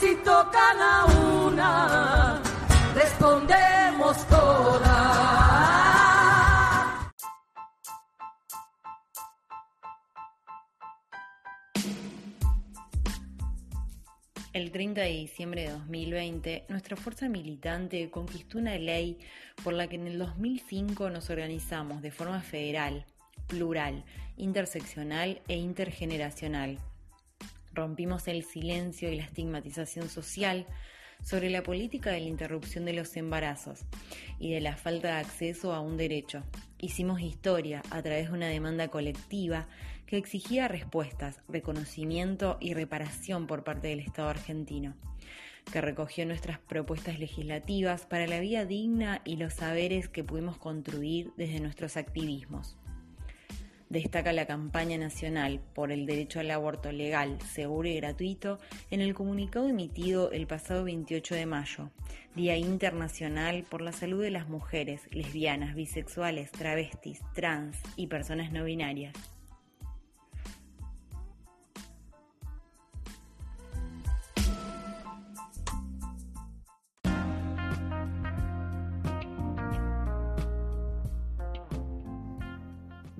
Si tocan a una, respondemos todas. El 30 de diciembre de 2020, nuestra fuerza militante conquistó una ley por la que en el 2005 nos organizamos de forma federal, plural, interseccional e intergeneracional. Rompimos el silencio y la estigmatización social sobre la política de la interrupción de los embarazos y de la falta de acceso a un derecho. Hicimos historia a través de una demanda colectiva que exigía respuestas, reconocimiento y reparación por parte del Estado argentino, que recogió nuestras propuestas legislativas para la vida digna y los saberes que pudimos construir desde nuestros activismos destaca la campaña nacional por el derecho al aborto legal, seguro y gratuito en el comunicado emitido el pasado 28 de mayo, Día Internacional por la Salud de las Mujeres, Lesbianas, Bisexuales, Travestis, Trans y Personas No Binarias.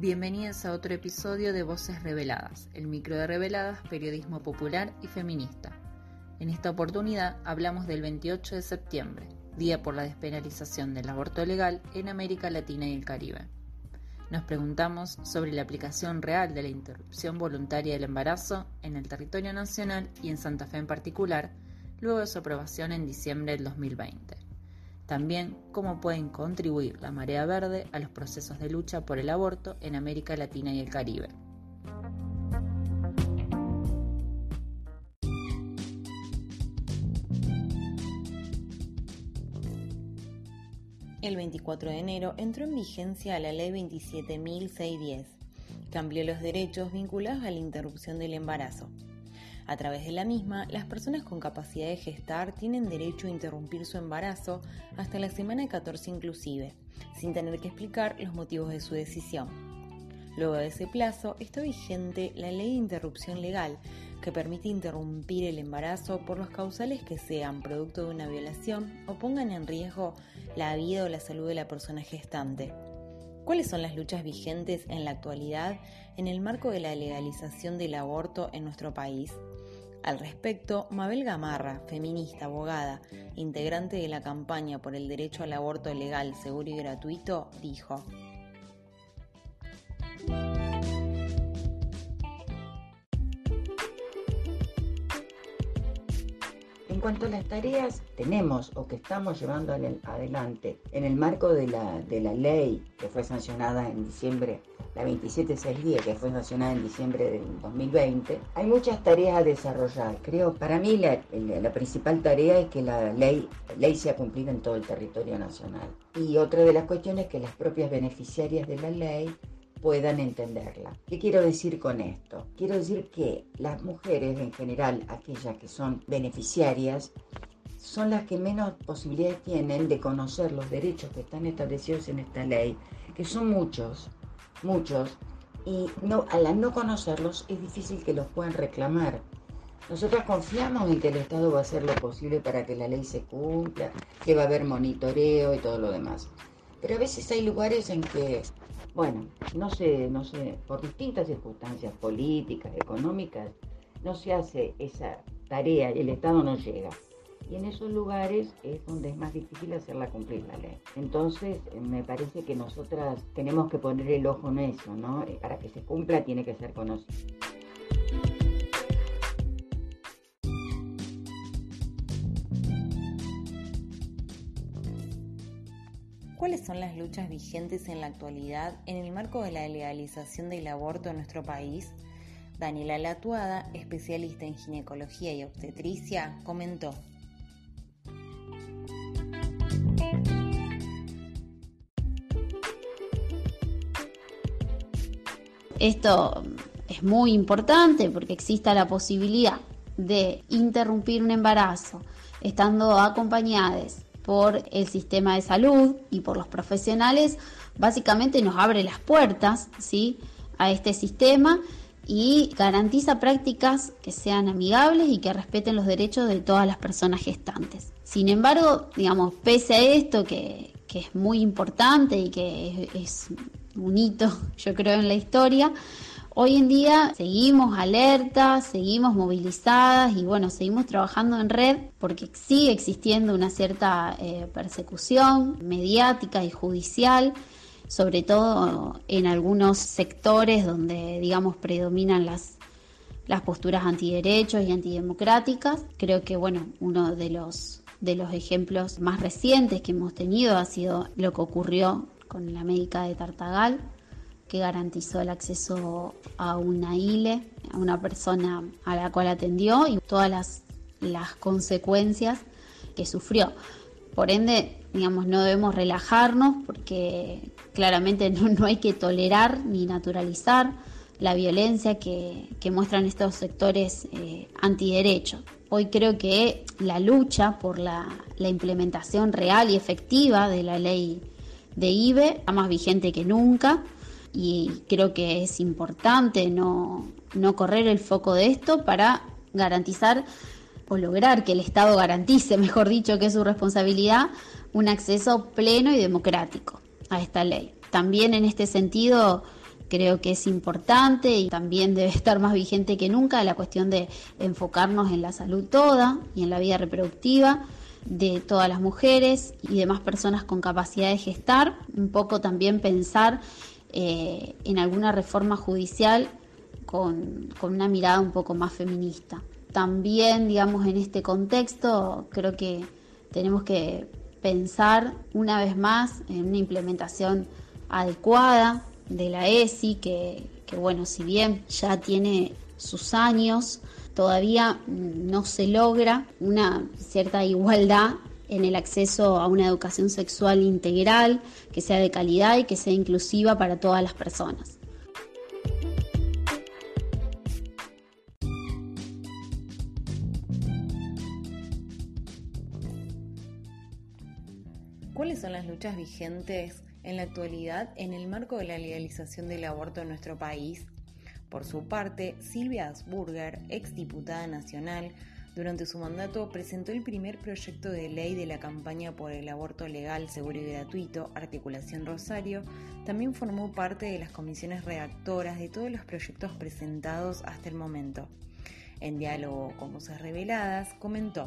Bienvenidos a otro episodio de Voces Reveladas, el micro de Reveladas, periodismo popular y feminista. En esta oportunidad hablamos del 28 de septiembre, Día por la Despenalización del Aborto Legal en América Latina y el Caribe. Nos preguntamos sobre la aplicación real de la interrupción voluntaria del embarazo en el territorio nacional y en Santa Fe en particular, luego de su aprobación en diciembre del 2020. También cómo pueden contribuir la marea verde a los procesos de lucha por el aborto en América Latina y el Caribe. El 24 de enero entró en vigencia la Ley 27.610. Cambió los derechos vinculados a la interrupción del embarazo. A través de la misma, las personas con capacidad de gestar tienen derecho a interrumpir su embarazo hasta la semana 14 inclusive, sin tener que explicar los motivos de su decisión. Luego de ese plazo, está vigente la ley de interrupción legal, que permite interrumpir el embarazo por los causales que sean producto de una violación o pongan en riesgo la vida o la salud de la persona gestante. ¿Cuáles son las luchas vigentes en la actualidad en el marco de la legalización del aborto en nuestro país? Al respecto, Mabel Gamarra, feminista, abogada, integrante de la campaña por el derecho al aborto legal, seguro y gratuito, dijo, En cuanto a las tareas, tenemos o que estamos llevando adelante en el marco de la, de la ley que fue sancionada en diciembre la 27610, que fue sancionada en diciembre del 2020, hay muchas tareas a desarrollar. Creo, para mí la, la principal tarea es que la ley, ley sea cumplida en todo el territorio nacional. Y otra de las cuestiones es que las propias beneficiarias de la ley puedan entenderla. ¿Qué quiero decir con esto? Quiero decir que las mujeres en general, aquellas que son beneficiarias, son las que menos posibilidades tienen de conocer los derechos que están establecidos en esta ley, que son muchos, muchos, y no, al no conocerlos es difícil que los puedan reclamar. Nosotros confiamos en que el Estado va a hacer lo posible para que la ley se cumpla, que va a haber monitoreo y todo lo demás. Pero a veces hay lugares en que, bueno, no sé, no sé, por distintas circunstancias políticas, económicas, no se hace esa tarea y el Estado no llega. Y en esos lugares es donde es más difícil hacerla cumplir la ley. Entonces, eh, me parece que nosotras tenemos que poner el ojo en eso, ¿no? Eh, para que se cumpla tiene que ser conocido. ¿Cuáles son las luchas vigentes en la actualidad en el marco de la legalización del aborto en nuestro país? Daniela Latuada, especialista en ginecología y obstetricia, comentó. Esto es muy importante porque exista la posibilidad de interrumpir un embarazo estando acompañados por el sistema de salud y por los profesionales, básicamente nos abre las puertas ¿sí? a este sistema y garantiza prácticas que sean amigables y que respeten los derechos de todas las personas gestantes. Sin embargo, digamos, pese a esto que, es muy importante y que es, un hito, yo creo, en la historia, Hoy en día seguimos alertas, seguimos movilizadas y bueno, seguimos trabajando en red porque sigue existiendo una cierta eh, persecución mediática y judicial sobre todo en algunos sectores donde, digamos, predominan las, las posturas antiderechos y antidemocráticas. Creo que, bueno, uno de los, de los ejemplos más recientes que hemos tenido ha sido lo que ocurrió con la médica de Tartagal, que garantizó el acceso a una ILE, a una persona a la cual atendió y todas las, las consecuencias que sufrió. Por ende, digamos, no debemos relajarnos porque claramente no, hay que tolerar ni naturalizar la violencia que, muestran estos sectores eh, antiderechos. Hoy creo que la lucha por la, implementación real y efectiva de la ley de IBE está más vigente que nunca y creo que es importante no, no correr el foco de esto para garantizar o lograr que el Estado garantice, mejor dicho, que es su responsabilidad, un acceso pleno y democrático a esta ley. También en este sentido creo que es importante y también debe estar más vigente que nunca la cuestión de enfocarnos en la salud toda y en la vida reproductiva de todas las mujeres y demás personas con capacidad de gestar, un poco también pensar eh, en alguna reforma judicial con, con una mirada un poco más feminista. También, digamos, en este contexto, creo que tenemos que pensar una vez más en una implementación adecuada de la ESI, que, bueno, si bien ya tiene sus años, todavía no se logra una cierta igualdad en el acceso a una educación sexual integral, que sea de calidad y que sea inclusiva para todas las personas. ¿Cuáles son las luchas vigentes en la actualidad en el marco de la legalización del aborto en nuestro país? Por su parte, Silvia Asburger, exdiputada nacional, durante su mandato presentó el primer proyecto de ley de la campaña por el aborto legal, seguro y gratuito, Articulación Rosario, también formó parte de las comisiones redactoras de todos los proyectos presentados hasta el momento. En diálogo con voces reveladas, comentó.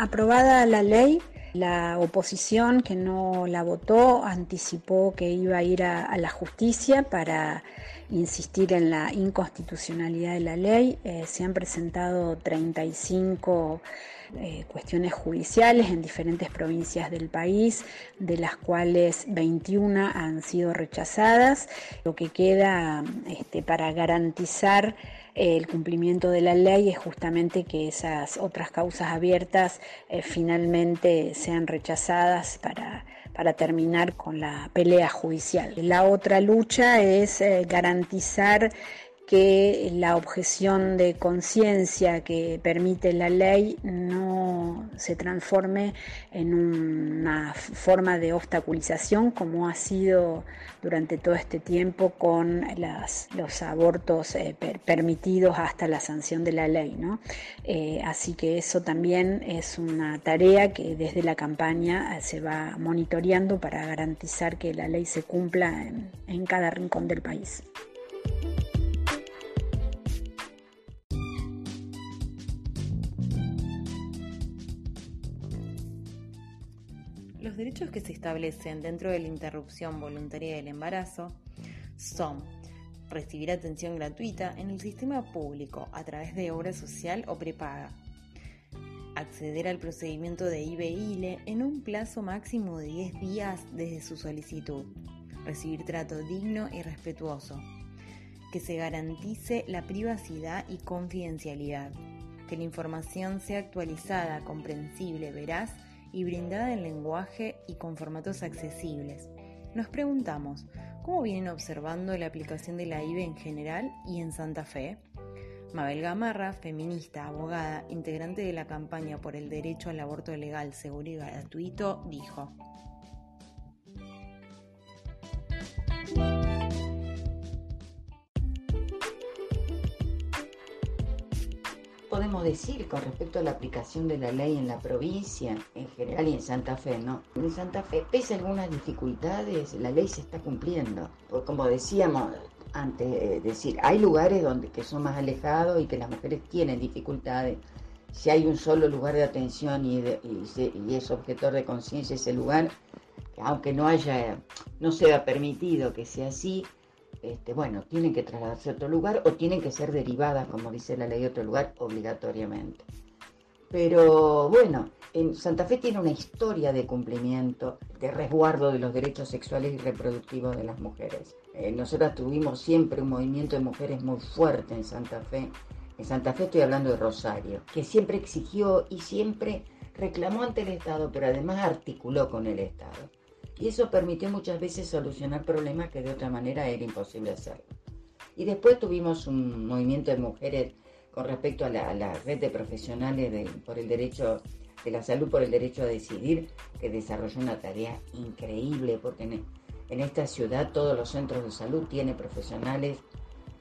Aprobada la ley, la oposición que no la votó anticipó que iba a ir a, la justicia para insistir en la inconstitucionalidad de la ley. Eh, se han presentado 35 eh, cuestiones judiciales en diferentes provincias del país, de las cuales 21 han sido rechazadas. Lo que queda este, para garantizar el cumplimiento de la ley es justamente que esas otras causas abiertas eh, finalmente sean rechazadas para, para, terminar con la pelea judicial. La otra lucha es eh, garantizar que la objeción de conciencia que permite la ley no se transforme en una forma de obstaculización como ha sido durante todo este tiempo con los abortos eh, permitidos hasta la sanción de la ley. Eh, así que eso también es una tarea que desde la campaña eh, se va monitoreando para garantizar que la ley se cumpla en cada rincón del país. Derechos que se establecen dentro de la interrupción voluntaria del embarazo son recibir atención gratuita en el sistema público a través de obra social o prepaga, acceder al procedimiento de IBE-ILE en un plazo máximo de 10 días desde su solicitud, recibir trato digno y respetuoso, que se garantice la privacidad y confidencialidad, que la información sea actualizada, comprensible, veraz y brindada en lenguaje y con formatos accesibles. Nos preguntamos, ¿cómo vienen observando la aplicación de la IBE en general y en Santa Fe? Mabel Gamarra, feminista, abogada, integrante de la campaña por el derecho al aborto legal, seguro y gratuito, dijo. Decir con respecto a la aplicación de la ley en la provincia en general y en Santa Fe, ¿no? En Santa Fe, pese a algunas dificultades, la ley se está cumpliendo. Porque como decíamos antes, eh, decir, hay lugares donde que son más alejados y que las mujeres tienen dificultades. Si hay un solo lugar de atención y, y, es objetor de conciencia ese lugar, aunque no haya, no sea permitido que sea así, este, bueno, tienen que trasladarse a otro lugar o tienen que ser derivadas, como dice la ley, a otro lugar obligatoriamente. Pero bueno, en Santa Fe tiene una historia de cumplimiento, de resguardo de los derechos sexuales y reproductivos de las mujeres. Eh, nosotros tuvimos siempre un movimiento de mujeres muy fuerte en Santa Fe. En Santa Fe estoy hablando de Rosario, que siempre exigió y siempre reclamó ante el Estado, pero además articuló con el Estado y eso permitió muchas veces solucionar problemas que de otra manera era imposible hacerlo. Y después tuvimos un movimiento de mujeres con respecto a la, red de profesionales por el derecho de la salud por el derecho a decidir, que desarrolló una tarea increíble, porque en, esta ciudad todos los centros de salud tienen profesionales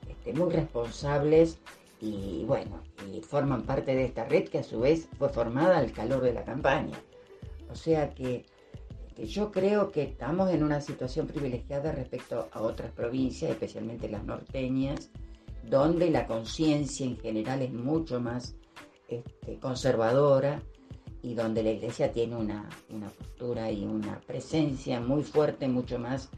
este, muy responsables y bueno, y forman parte de esta red que a su vez fue formada al calor de la campaña. O sea que yo creo que estamos en una situación privilegiada respecto a otras provincias, especialmente las norteñas, donde la conciencia en general es mucho más este, conservadora y donde la iglesia tiene una, postura y una presencia muy fuerte, mucho más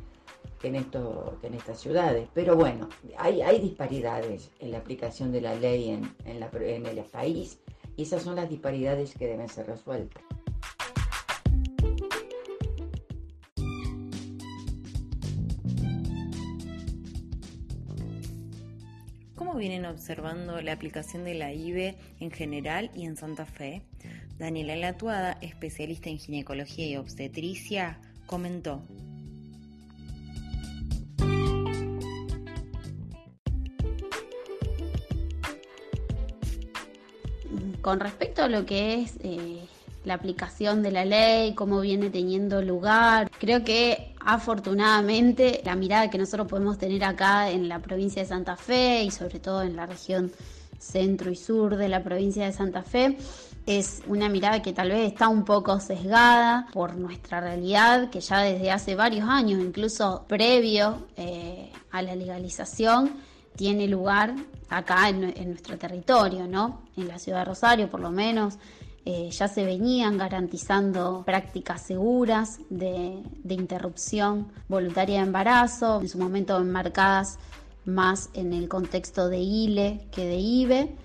que en, esto, que en estas ciudades. Pero bueno, hay, hay disparidades en la aplicación de la ley en, en el país y esas son las disparidades que deben ser resueltas. Vienen observando la aplicación de la IBE en general y en Santa Fe? Daniela Latuada, especialista en ginecología y obstetricia, comentó. Con respecto a lo que es eh, la aplicación de la ley, cómo viene teniendo lugar. Creo que afortunadamente la mirada que nosotros podemos tener acá en la provincia de Santa Fe y sobre todo en la región centro y sur de la provincia de Santa Fe es una mirada que tal vez está un poco sesgada por nuestra realidad, que ya desde hace varios años, incluso previo eh, a la legalización, tiene lugar acá en, en, nuestro territorio, ¿no? En la ciudad de Rosario, por lo menos, eh, ya se venían garantizando prácticas seguras de, interrupción voluntaria de embarazo, en su momento enmarcadas más en el contexto de ILE que de IBE,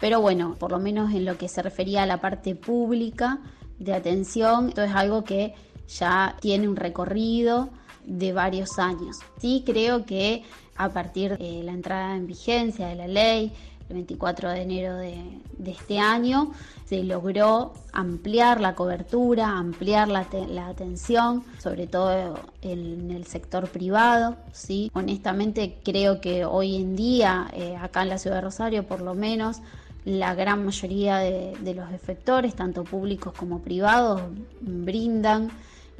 pero bueno, por lo menos en lo que se refería a la parte pública de atención, esto es algo que ya tiene un recorrido de varios años. Sí creo que a partir de la entrada en vigencia de la ley, el 24 de enero de, este año, se logró ampliar la cobertura, ampliar la, atención, sobre todo en el sector privado. ¿sí? Honestamente creo que hoy en día, eh, acá en la ciudad de Rosario por lo menos, la gran mayoría de, de los efectores, tanto públicos como privados, brindan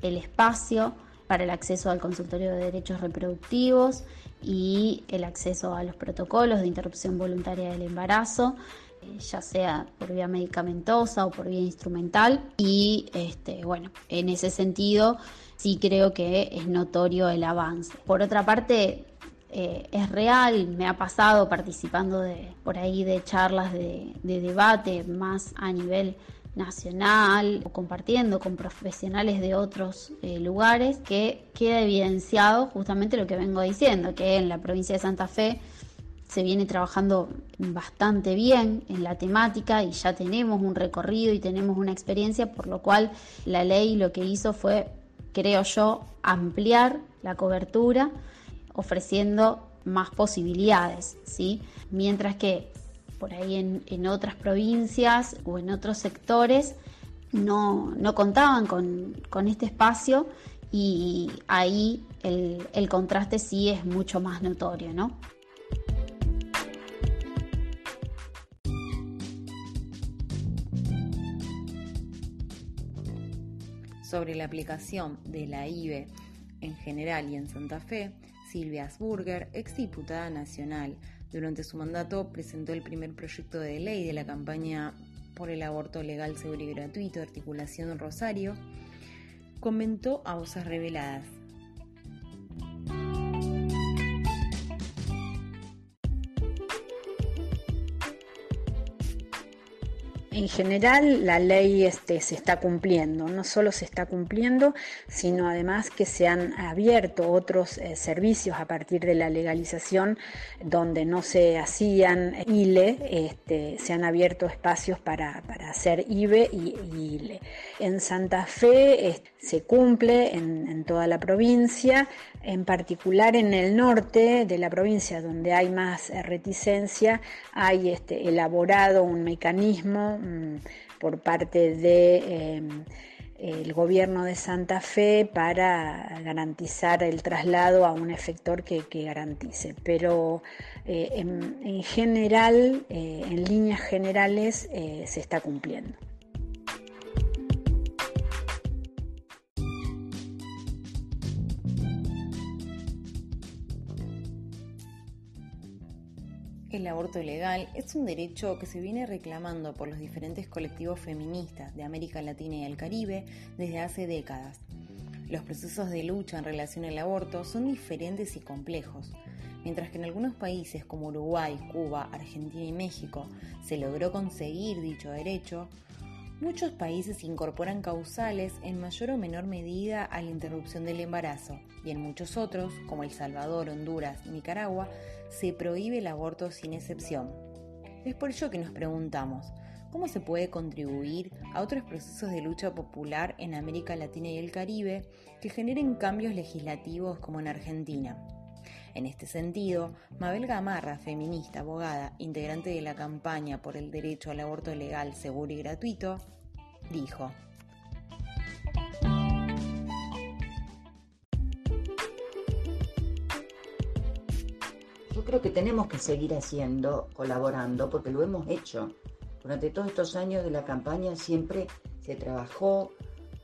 el espacio para el acceso al consultorio de derechos reproductivos y el acceso a los protocolos de interrupción voluntaria del embarazo eh, ya sea por vía medicamentosa o por vía instrumental y este, bueno, en ese sentido sí creo que es notorio el avance. Por otra parte, eh, es real, me ha pasado participando de, por ahí de charlas de, de debate más a nivel nacional o compartiendo con profesionales de otros eh, lugares que queda evidenciado justamente lo que vengo diciendo, que en la provincia de Santa Fe se viene trabajando bastante bien en la temática y ya tenemos un recorrido y tenemos una experiencia, por lo cual la ley lo que hizo fue, creo yo, ampliar la cobertura ofreciendo más posibilidades, ¿sí? Mientras que por ahí en, otras provincias o en otros sectores no, contaban con, este espacio y ahí el, el contraste sí es mucho más notorio, ¿no? sobre la aplicación de la IBE en general y en Santa Fe, Silvia Asburger, ex diputada nacional, durante su mandato presentó el primer proyecto de ley de la campaña por el aborto legal, seguro y gratuito, articulación Rosario, comentó a voces reveladas. En general la ley este, se está cumpliendo, no solo se está cumpliendo, sino además que se han abierto otros eh, servicios a partir de la legalización donde no se hacían ILE, este, se han abierto espacios para, hacer IBE y, ILE. En Santa Fe se cumple en toda la provincia, en particular en el norte de la provincia donde hay más eh, reticencia, hay este, elaborado un mecanismo Mm, por parte de em, el gobierno de Santa Fe para garantizar el traslado a un efector que, garantice. Pero eh, en, general, eh, en líneas generales, eh, se está cumpliendo. El aborto legal es un derecho que se viene reclamando por los diferentes colectivos feministas de América Latina y el Caribe desde hace décadas. Los procesos de lucha en relación al aborto son diferentes y complejos. Mientras que en algunos países como Uruguay, Cuba, Argentina y México se logró conseguir dicho derecho, muchos países incorporan causales en mayor o menor medida a la interrupción del embarazo y en muchos otros, como El Salvador, Honduras Nicaragua, se prohíbe el aborto sin excepción. Es por ello que nos preguntamos, ¿cómo se puede contribuir a otros procesos de lucha popular en América Latina y el Caribe que generen cambios legislativos como en Argentina? En este sentido, Mabel Gamarra, feminista, abogada, integrante de la campaña por el derecho al aborto legal, seguro y gratuito, dijo, yo creo que tenemos que seguir haciendo, colaborando, porque lo hemos hecho. Durante todos estos años de la campaña siempre se trabajó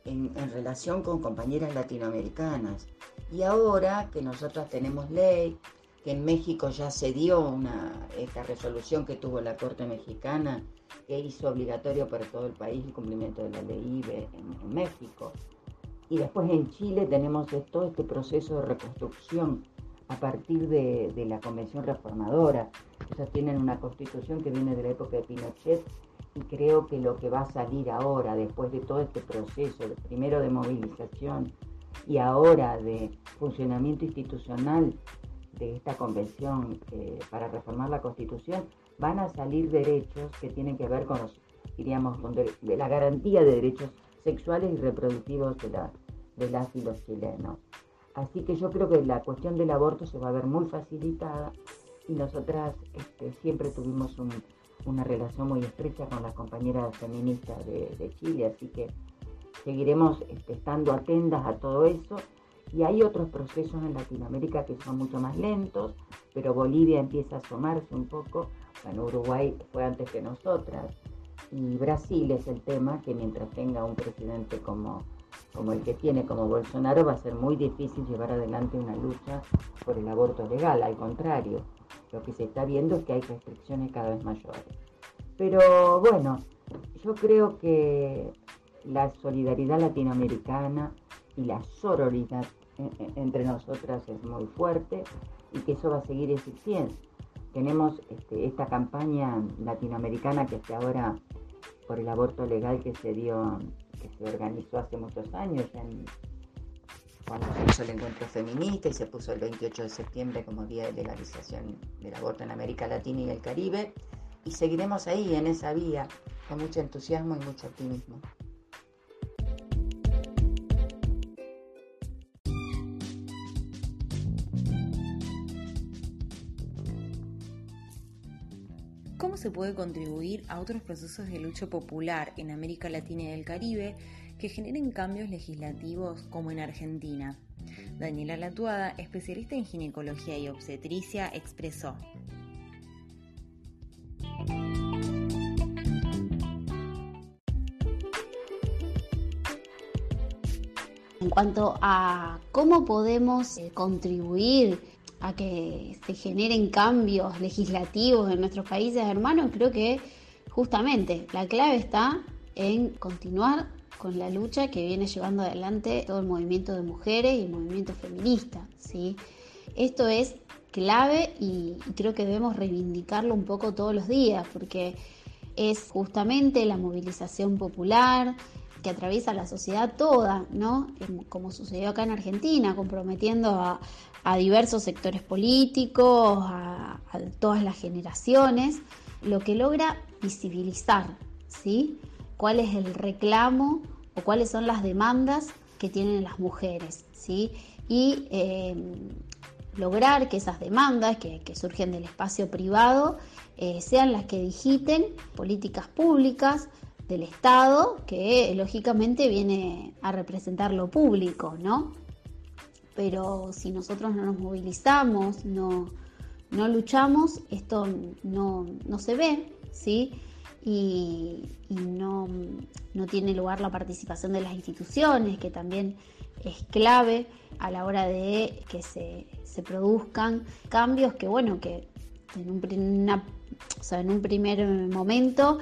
en, relación con compañeras latinoamericanas. Y ahora que nosotros tenemos ley, que en México ya se dio esta resolución que tuvo la Corte Mexicana, que hizo obligatorio para todo el país el cumplimiento de la ley IBE en, México. Y después en Chile tenemos todo este proceso de reconstrucción a partir de, la Convención Reformadora. Ellos tienen una constitución que viene de la época de Pinochet y creo que lo que va a salir ahora, después de todo este proceso, primero de movilización y ahora de funcionamiento institucional de esta convención eh, para reformar la constitución, van a salir derechos que tienen que ver con diríamos, de, la garantía de derechos sexuales y reproductivos de, la, de las y los chilenos. Así que yo creo que la cuestión del aborto se va a ver muy facilitada y nosotras este, siempre tuvimos una relación muy estrecha con las compañeras feministas de, Chile, así que seguiremos este, estando atentas a todo eso. Y hay otros procesos en Latinoamérica que son mucho más lentos, pero Bolivia empieza a asomarse un poco. Bueno, Uruguay fue antes que nosotras. Y Brasil es el tema que mientras tenga un presidente como como el que tiene como Bolsonaro, va a ser muy difícil llevar adelante una lucha por el aborto legal. Al contrario, lo que se está viendo es que hay restricciones cada vez mayores. Pero bueno, yo creo que la solidaridad latinoamericana y la sororidad entre nosotras es muy fuerte y que eso va a seguir existiendo. Tenemos este, esta campaña latinoamericana que hasta ahora por el aborto legal que se dio que se organizó hace muchos años, cuando se hizo el encuentro feminista y se puso el 28 de septiembre como Día de Legalización del Aborto en América Latina y el Caribe. Y seguiremos ahí, en esa vía, con mucho entusiasmo y mucho optimismo. Se puede contribuir a otros procesos de lucha popular en América Latina y el Caribe que generen cambios legislativos como en Argentina. Daniela Latuada, especialista en ginecología y obstetricia, expresó. En cuanto a cómo podemos eh, contribuir a que se generen cambios legislativos en nuestros países hermanos, creo que justamente la clave está en continuar con la lucha que viene llevando adelante todo el movimiento de mujeres y el movimiento feminista. ¿sí? Esto es clave y creo que debemos reivindicarlo un poco todos los días porque es justamente la movilización popular que atraviesa la sociedad toda, ¿no? Como sucedió acá en Argentina, comprometiendo a, diversos sectores políticos, a, todas las generaciones, lo que logra visibilizar, ¿sí? cuál es el reclamo o cuáles son las demandas que tienen las mujeres, ¿sí? Y eh, lograr que esas demandas que, surgen del espacio privado eh, sean las que digiten políticas públicas del Estado, que lógicamente viene a representar lo público, ¿no? Pero si nosotros no nos movilizamos, no, no luchamos, esto no, no se ve, ¿sí? y, no, tiene lugar la participación de las instituciones, que también es clave a la hora de que se, produzcan cambios que, bueno, que en un, en un primer momento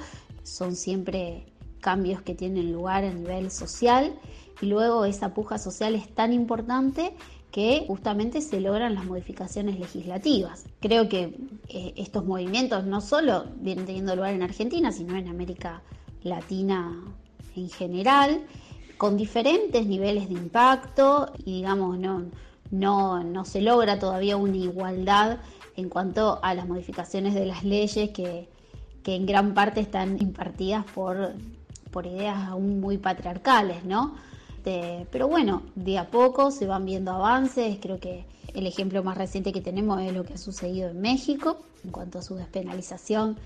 son siempre cambios que tienen lugar a nivel social y luego esa puja social es tan importante que justamente se logran las modificaciones legislativas. Creo que eh, estos movimientos no solo vienen teniendo lugar en Argentina, sino en América Latina en general, con diferentes niveles de impacto y digamos no, no, no se logra todavía una igualdad en cuanto a las modificaciones de las leyes que, que en gran parte están impartidas por, por ideas aún muy patriarcales, ¿no? Pero bueno, de a poco se van viendo avances. Creo que el ejemplo más reciente que tenemos es lo que ha sucedido en México en cuanto a su despenalización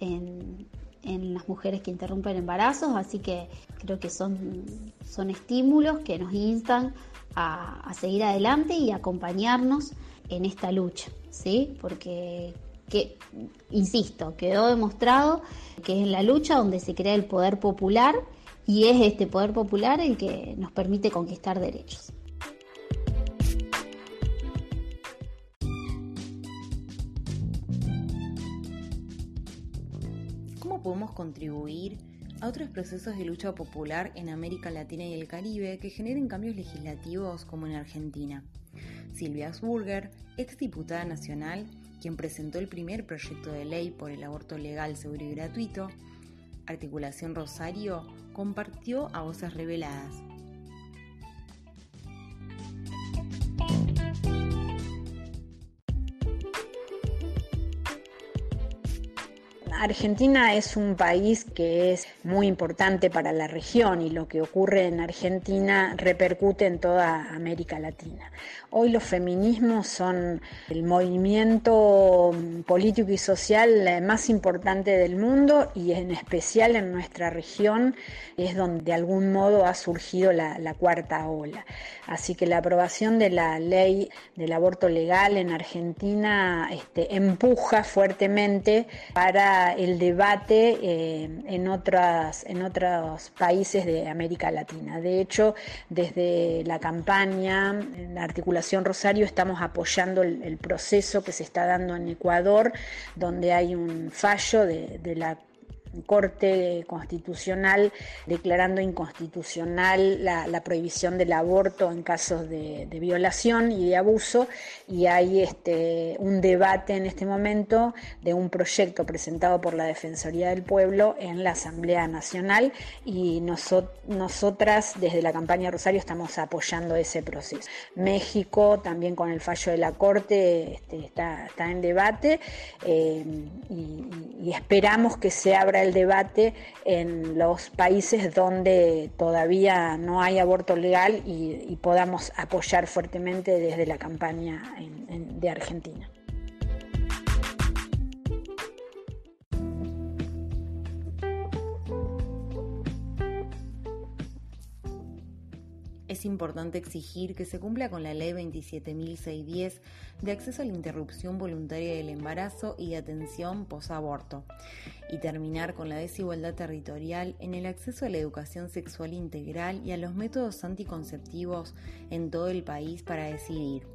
en, las mujeres que interrumpen embarazos. Así que creo que son, son estímulos que nos instan a, seguir adelante y acompañarnos en esta lucha, ¿sí? Porque que, insisto, quedó demostrado que es en la lucha donde se crea el poder popular y es este poder popular el que nos permite conquistar derechos. ¿Cómo podemos contribuir a otros procesos de lucha popular en América Latina y el Caribe que generen cambios legislativos como en Argentina? Silvia Asburger, exdiputada nacional, quien presentó el primer proyecto de ley por el aborto legal, seguro y gratuito, Articulación Rosario compartió a Voces Reveladas. Argentina es un país que es muy importante para la región y lo que ocurre en Argentina repercute en toda América Latina. Hoy los feminismos son el movimiento político y social más importante del mundo y en especial en nuestra región es donde de algún modo ha surgido la, cuarta ola. Así que la aprobación de la ley del aborto legal en Argentina este, empuja fuertemente para el debate eh, en, otras, en otros países de América Latina. De hecho, desde la campaña, en la articulación Rosario estamos apoyando el, proceso que se está dando en Ecuador, donde hay un fallo de, de la Corte Constitucional declarando inconstitucional la, prohibición del aborto en casos de, violación y de abuso y hay este, un debate en este momento de un proyecto presentado por la Defensoría del Pueblo en la Asamblea Nacional y nosotras desde la campaña Rosario estamos apoyando ese proceso. México también con el fallo de la Corte este, está, en debate eh, y esperamos que se abra el debate en los países donde todavía no hay aborto legal y, podamos apoyar fuertemente desde la campaña de Argentina. Es importante exigir que se cumpla con la Ley 27.610 de acceso a la interrupción voluntaria del embarazo y de atención posaborto, y terminar con la desigualdad territorial en el acceso a la educación sexual integral y a los métodos anticonceptivos en todo el país para decidir.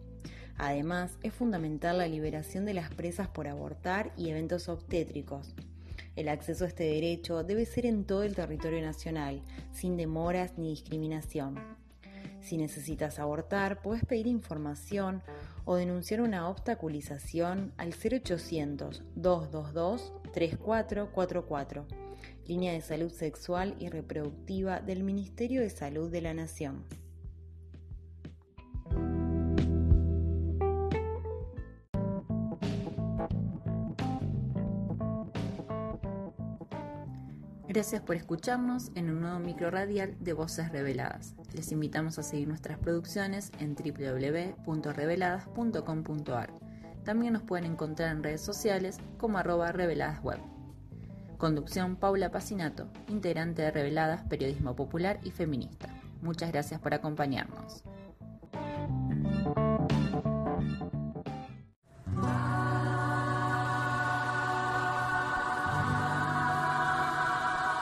Además, es fundamental la liberación de las presas por abortar y eventos obstétricos. El acceso a este derecho debe ser en todo el territorio nacional, sin demoras ni discriminación. Si necesitas abortar, puedes pedir información o denunciar una obstaculización al 0800-222-3444, línea de salud sexual y reproductiva del Ministerio de Salud de la Nación. Gracias por escucharnos en un nuevo micro radial de Voces Reveladas. Les invitamos a seguir nuestras producciones en www.reveladas.com.ar. También nos pueden encontrar en redes sociales como arroba reveladasweb. Conducción Paula Pacinato, integrante de Reveladas, Periodismo Popular y Feminista. Muchas gracias por acompañarnos.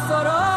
al soror.